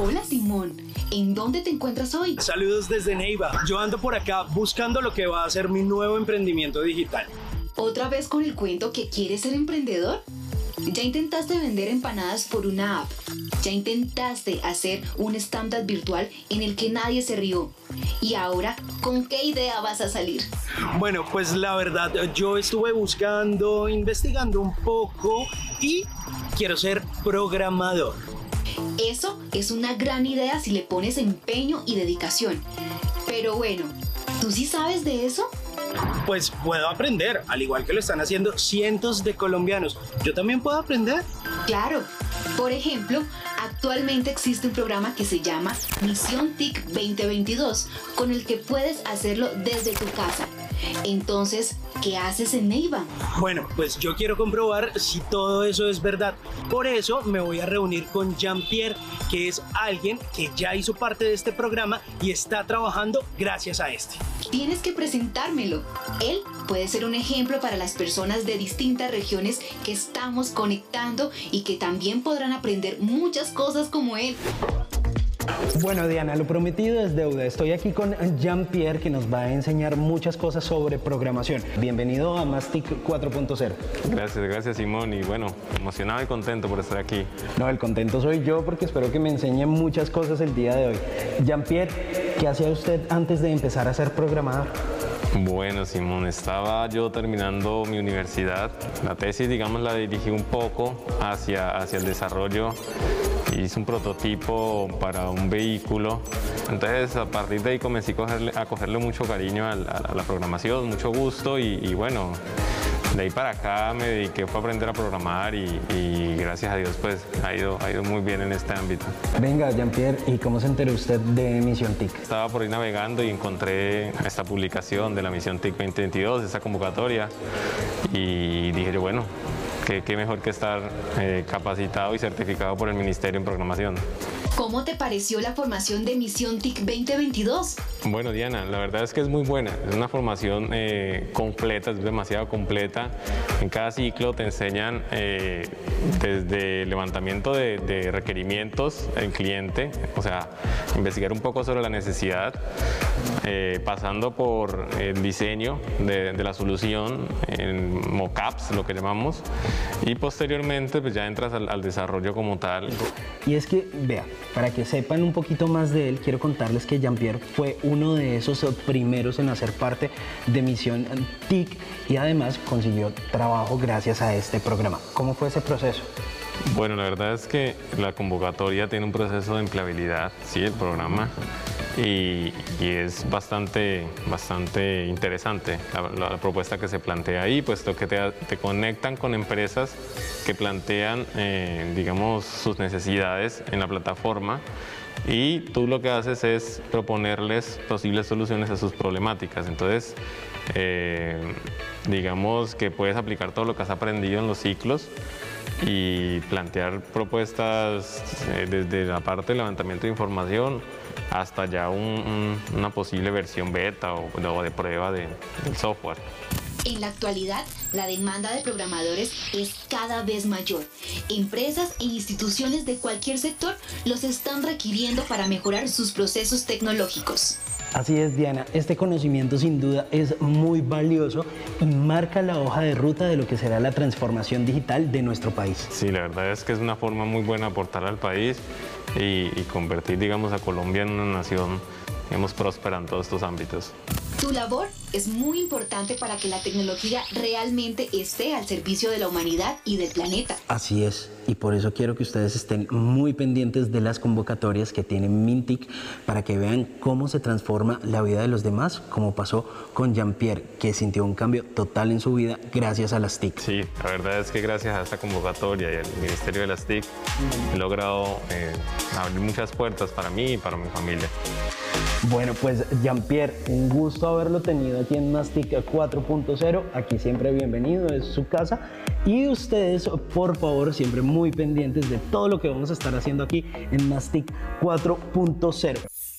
Hola Simón, ¿en dónde te encuentras hoy? Saludos desde Neiva. Yo ando por acá buscando lo que va a ser mi nuevo emprendimiento digital. ¿Otra vez con el cuento que quieres ser emprendedor? ¿Ya intentaste vender empanadas por una app? ¿Ya intentaste hacer un stand-up virtual en el que nadie se rió? ¿Y ahora con qué idea vas a salir? Bueno, pues la verdad, yo estuve buscando, investigando un poco y quiero ser programador. Eso es una gran idea si le pones empeño y dedicación. Pero bueno, ¿tú sí sabes de eso? Pues puedo aprender, al igual que lo están haciendo cientos de colombianos. ¿Yo también puedo aprender? Claro. Por ejemplo, actualmente existe un programa que se llama Misión TIC 2022, con el que puedes hacerlo desde tu casa. Entonces, ¿qué haces en Neiva? Bueno, pues yo quiero comprobar si todo eso es verdad. Por eso me voy a reunir con Jean-Pierre, que es alguien que ya hizo parte de este programa y está trabajando gracias a este. Tienes que presentármelo. Él puede ser un ejemplo para las personas de distintas regiones que estamos conectando y que también podrán aprender muchas cosas como él. Bueno, Diana, lo prometido es deuda. Estoy aquí con Jean-Pierre que nos va a enseñar muchas cosas sobre programación. Bienvenido a Mastic 4.0. Gracias, gracias Simón. Y bueno, emocionado y contento por estar aquí. No, el contento soy yo porque espero que me enseñe muchas cosas el día de hoy. Jean-Pierre, ¿qué hacía usted antes de empezar a ser programador? Bueno, Simón, estaba yo terminando mi universidad. La tesis, digamos, la dirigí un poco hacia, hacia el desarrollo. Hice un prototipo para un vehículo. Entonces, a partir de ahí comencé a cogerle, mucho cariño a, la, programación, mucho gusto y bueno, de ahí para acá me dediqué a aprender a programar y, y, gracias a Dios pues ha ido, ha ido muy bien en este ámbito. Venga, Jean-Pierre, ¿y cómo se enteró usted de Misión TIC? Estaba por ahí navegando y encontré esta publicación de la Misión TIC 2022, esta convocatoria y dije yo, bueno, qué, qué mejor que estar eh, capacitado y certificado por el Ministerio en Programación. ¿Cómo te pareció la formación de Misión TIC 2022? Bueno, Diana, la verdad es que es muy buena. Es una formación eh, completa, es demasiado completa. En cada ciclo te enseñan eh, desde levantamiento de, de requerimientos del cliente, o sea, investigar un poco sobre la necesidad, eh, pasando por el diseño de, de la solución, en mockups, lo que llamamos, y posteriormente pues ya entras al, al desarrollo como tal. Y es que, vea, para que sepan un poquito más de él, quiero contarles que Jean-Pierre fue uno de esos primeros en hacer parte de Misión TIC y además consiguió trabajo gracias a este programa. ¿Cómo fue ese proceso? Bueno, la verdad es que la convocatoria tiene un proceso de empleabilidad, sí, el programa, y, es bastante, bastante interesante la, propuesta que se plantea ahí, puesto que te, te conectan con empresas que plantean, eh, digamos, sus necesidades en la plataforma y tú lo que haces es proponerles posibles soluciones a sus problemáticas. Entonces, eh, digamos que puedes aplicar todo lo que has aprendido en los ciclos y plantear propuestas eh, desde la parte de levantamiento de información hasta ya un, un, una posible versión beta o, o de prueba de, del software. En la actualidad, la demanda de programadores es cada vez mayor. Empresas e instituciones de cualquier sector los están requiriendo para mejorar sus procesos tecnológicos. Así es, Diana. Este conocimiento sin duda es muy valioso y marca la hoja de ruta de lo que será la transformación digital de nuestro país. Sí, la verdad es que es una forma muy buena de aportar al país y, y convertir, digamos, a Colombia en una nación, digamos, próspera en todos estos ámbitos. Tu labor es muy importante para que la tecnología realmente esté al servicio de la humanidad y del planeta. Así es, y por eso quiero que ustedes estén muy pendientes de las convocatorias que tiene Mintic para que vean cómo se transforma la vida de los demás, como pasó con Jean-Pierre, que sintió un cambio total en su vida gracias a las TIC. Sí, la verdad es que gracias a esta convocatoria y al Ministerio de las TIC he logrado eh, abrir muchas puertas para mí y para mi familia. Bueno, pues Jean-Pierre, un gusto haberlo tenido aquí en Mastic 4.0. Aquí siempre bienvenido, es su casa. Y ustedes, por favor, siempre muy pendientes de todo lo que vamos a estar haciendo aquí en Mastic 4.0.